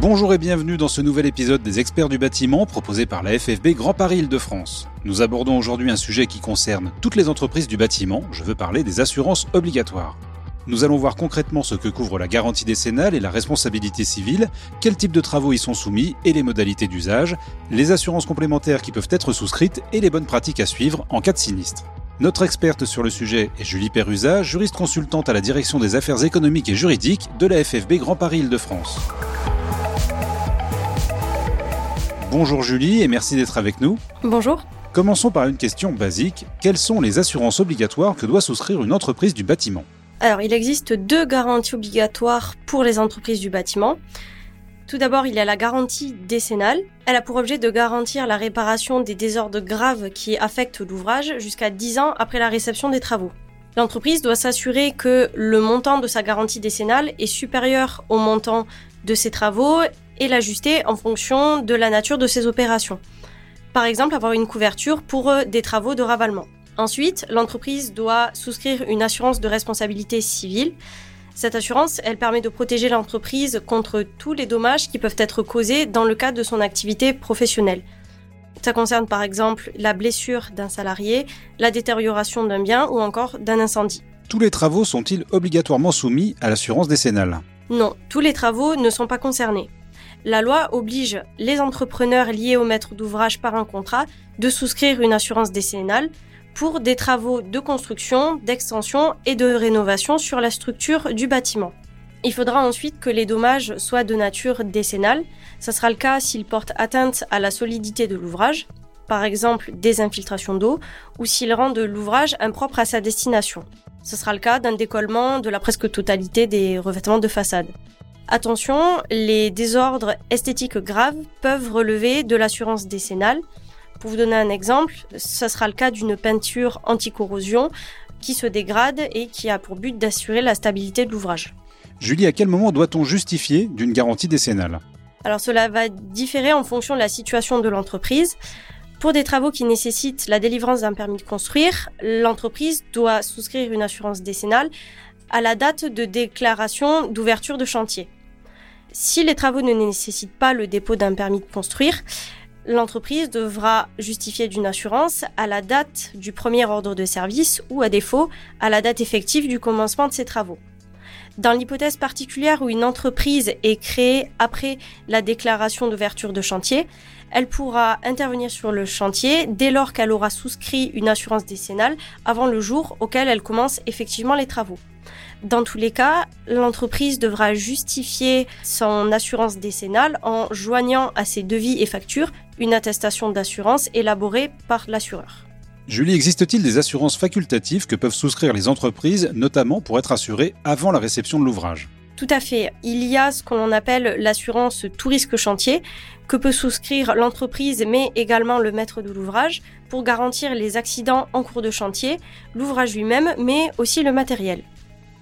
Bonjour et bienvenue dans ce nouvel épisode des experts du bâtiment proposé par la FFB Grand Paris Île-de-France. Nous abordons aujourd'hui un sujet qui concerne toutes les entreprises du bâtiment, je veux parler des assurances obligatoires. Nous allons voir concrètement ce que couvre la garantie décennale et la responsabilité civile, quels types de travaux y sont soumis et les modalités d'usage, les assurances complémentaires qui peuvent être souscrites et les bonnes pratiques à suivre en cas de sinistre. Notre experte sur le sujet est Julie Perrusa, juriste consultante à la direction des affaires économiques et juridiques de la FFB Grand Paris Île-de-France. Bonjour Julie et merci d'être avec nous. Bonjour. Commençons par une question basique. Quelles sont les assurances obligatoires que doit souscrire une entreprise du bâtiment? Alors, il existe deux garanties obligatoires pour les entreprises du bâtiment. Tout d'abord, il y a la garantie décennale. Elle a pour objet de garantir la réparation des désordres graves qui affectent l'ouvrage jusqu'à 10 ans après la réception des travaux. L'entreprise doit s'assurer que le montant de sa garantie décennale est supérieur au montant de ses travaux et l'ajuster en fonction de la nature de ses opérations. Par exemple, avoir une couverture pour euh, des travaux de ravalement. Ensuite, l'entreprise doit souscrire une assurance de responsabilité civile. Cette assurance, elle permet de protéger l'entreprise contre tous les dommages qui peuvent être causés dans le cadre de son activité professionnelle. Ça concerne par exemple la blessure d'un salarié, la détérioration d'un bien ou encore d'un incendie. Tous les travaux sont-ils obligatoirement soumis à l'assurance décennale? Non, tous les travaux ne sont pas concernés la loi oblige les entrepreneurs liés au maître d'ouvrage par un contrat de souscrire une assurance décennale pour des travaux de construction, d'extension et de rénovation sur la structure du bâtiment. Il faudra ensuite que les dommages soient de nature décennale. Ce sera le cas s'ils portent atteinte à la solidité de l'ouvrage, par exemple des infiltrations d'eau, ou s'ils rendent l'ouvrage impropre à sa destination. Ce sera le cas d'un décollement de la presque totalité des revêtements de façade. Attention, les désordres esthétiques graves peuvent relever de l'assurance décennale. Pour vous donner un exemple, ce sera le cas d'une peinture anti-corrosion qui se dégrade et qui a pour but d'assurer la stabilité de l'ouvrage. Julie, à quel moment doit-on justifier d'une garantie décennale? Alors cela va différer en fonction de la situation de l'entreprise. Pour des travaux qui nécessitent la délivrance d'un permis de construire, l'entreprise doit souscrire une assurance décennale à la date de déclaration d'ouverture de chantier. Si les travaux ne nécessitent pas le dépôt d'un permis de construire, l'entreprise devra justifier d'une assurance à la date du premier ordre de service ou à défaut à la date effective du commencement de ses travaux. Dans l'hypothèse particulière où une entreprise est créée après la déclaration d'ouverture de chantier, elle pourra intervenir sur le chantier dès lors qu'elle aura souscrit une assurance décennale avant le jour auquel elle commence effectivement les travaux. Dans tous les cas, l'entreprise devra justifier son assurance décennale en joignant à ses devis et factures une attestation d'assurance élaborée par l'assureur. Julie, existe-t-il des assurances facultatives que peuvent souscrire les entreprises, notamment pour être assurées avant la réception de l'ouvrage? Tout à fait. Il y a ce qu'on appelle l'assurance tout risque chantier que peut souscrire l'entreprise mais également le maître de l'ouvrage pour garantir les accidents en cours de chantier, l'ouvrage lui-même mais aussi le matériel.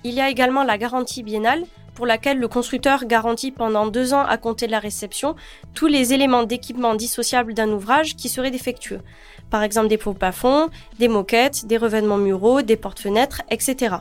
Il y a également la garantie biennale pour laquelle le constructeur garantit pendant deux ans à compter de la réception tous les éléments d'équipement dissociables d'un ouvrage qui seraient défectueux. Par exemple des pots plafonds, des moquettes, des revêtements muraux, des portes-fenêtres, etc.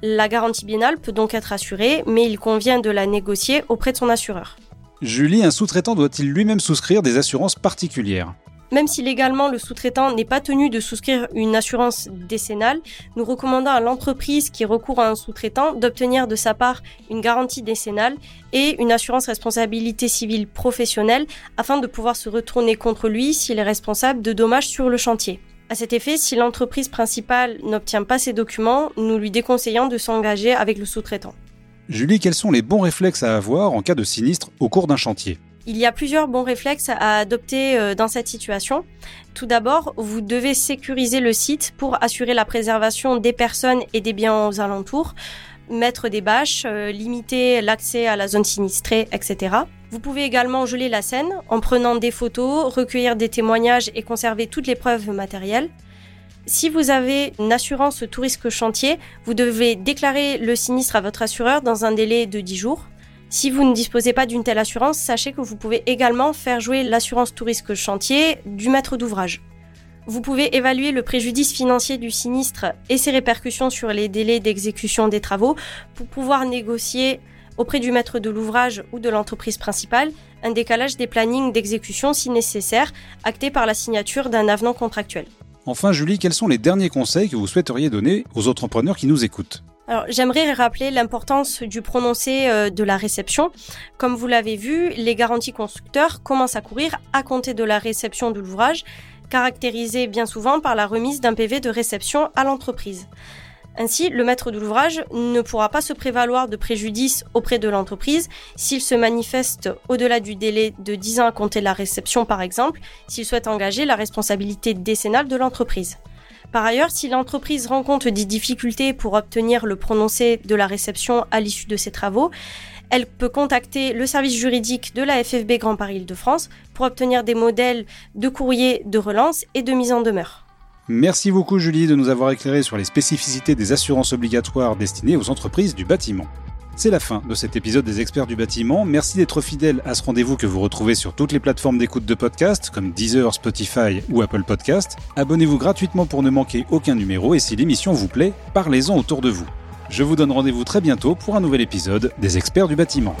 La garantie biennale peut donc être assurée, mais il convient de la négocier auprès de son assureur. Julie, un sous-traitant doit-il lui-même souscrire des assurances particulières? Même si légalement le sous-traitant n'est pas tenu de souscrire une assurance décennale, nous recommandons à l'entreprise qui recourt à un sous-traitant d'obtenir de sa part une garantie décennale et une assurance responsabilité civile professionnelle afin de pouvoir se retourner contre lui s'il est responsable de dommages sur le chantier. À cet effet, si l'entreprise principale n'obtient pas ces documents, nous lui déconseillons de s'engager avec le sous-traitant. Julie, quels sont les bons réflexes à avoir en cas de sinistre au cours d'un chantier? Il y a plusieurs bons réflexes à adopter euh, dans cette situation. Tout d'abord, vous devez sécuriser le site pour assurer la préservation des personnes et des biens aux alentours, mettre des bâches, euh, limiter l'accès à la zone sinistrée, etc. Vous pouvez également geler la scène en prenant des photos, recueillir des témoignages et conserver toutes les preuves matérielles. Si vous avez une assurance tout risque chantier, vous devez déclarer le sinistre à votre assureur dans un délai de 10 jours. Si vous ne disposez pas d'une telle assurance, sachez que vous pouvez également faire jouer l'assurance tout risque chantier du maître d'ouvrage. Vous pouvez évaluer le préjudice financier du sinistre et ses répercussions sur les délais d'exécution des travaux pour pouvoir négocier auprès du maître de l'ouvrage ou de l'entreprise principale un décalage des plannings d'exécution si nécessaire, acté par la signature d'un avenant contractuel. Enfin, Julie, quels sont les derniers conseils que vous souhaiteriez donner aux entrepreneurs qui nous écoutent? Alors, j'aimerais rappeler l'importance du prononcé euh, de la réception. Comme vous l'avez vu, les garanties constructeurs commencent à courir à compter de la réception de l'ouvrage, caractérisée bien souvent par la remise d'un PV de réception à l'entreprise. Ainsi, le maître de l'ouvrage ne pourra pas se prévaloir de préjudice auprès de l'entreprise s'il se manifeste au-delà du délai de 10 ans à compter de la réception, par exemple, s'il souhaite engager la responsabilité décennale de l'entreprise. Par ailleurs, si l'entreprise rencontre des difficultés pour obtenir le prononcé de la réception à l'issue de ses travaux, elle peut contacter le service juridique de la FFB Grand Paris Île-de-France pour obtenir des modèles de courrier de relance et de mise en demeure. Merci beaucoup Julie de nous avoir éclairé sur les spécificités des assurances obligatoires destinées aux entreprises du bâtiment. C'est la fin de cet épisode des experts du bâtiment. Merci d'être fidèle à ce rendez-vous que vous retrouvez sur toutes les plateformes d'écoute de podcast comme Deezer, Spotify ou Apple Podcast. Abonnez-vous gratuitement pour ne manquer aucun numéro et si l'émission vous plaît, parlez-en autour de vous. Je vous donne rendez-vous très bientôt pour un nouvel épisode des experts du bâtiment.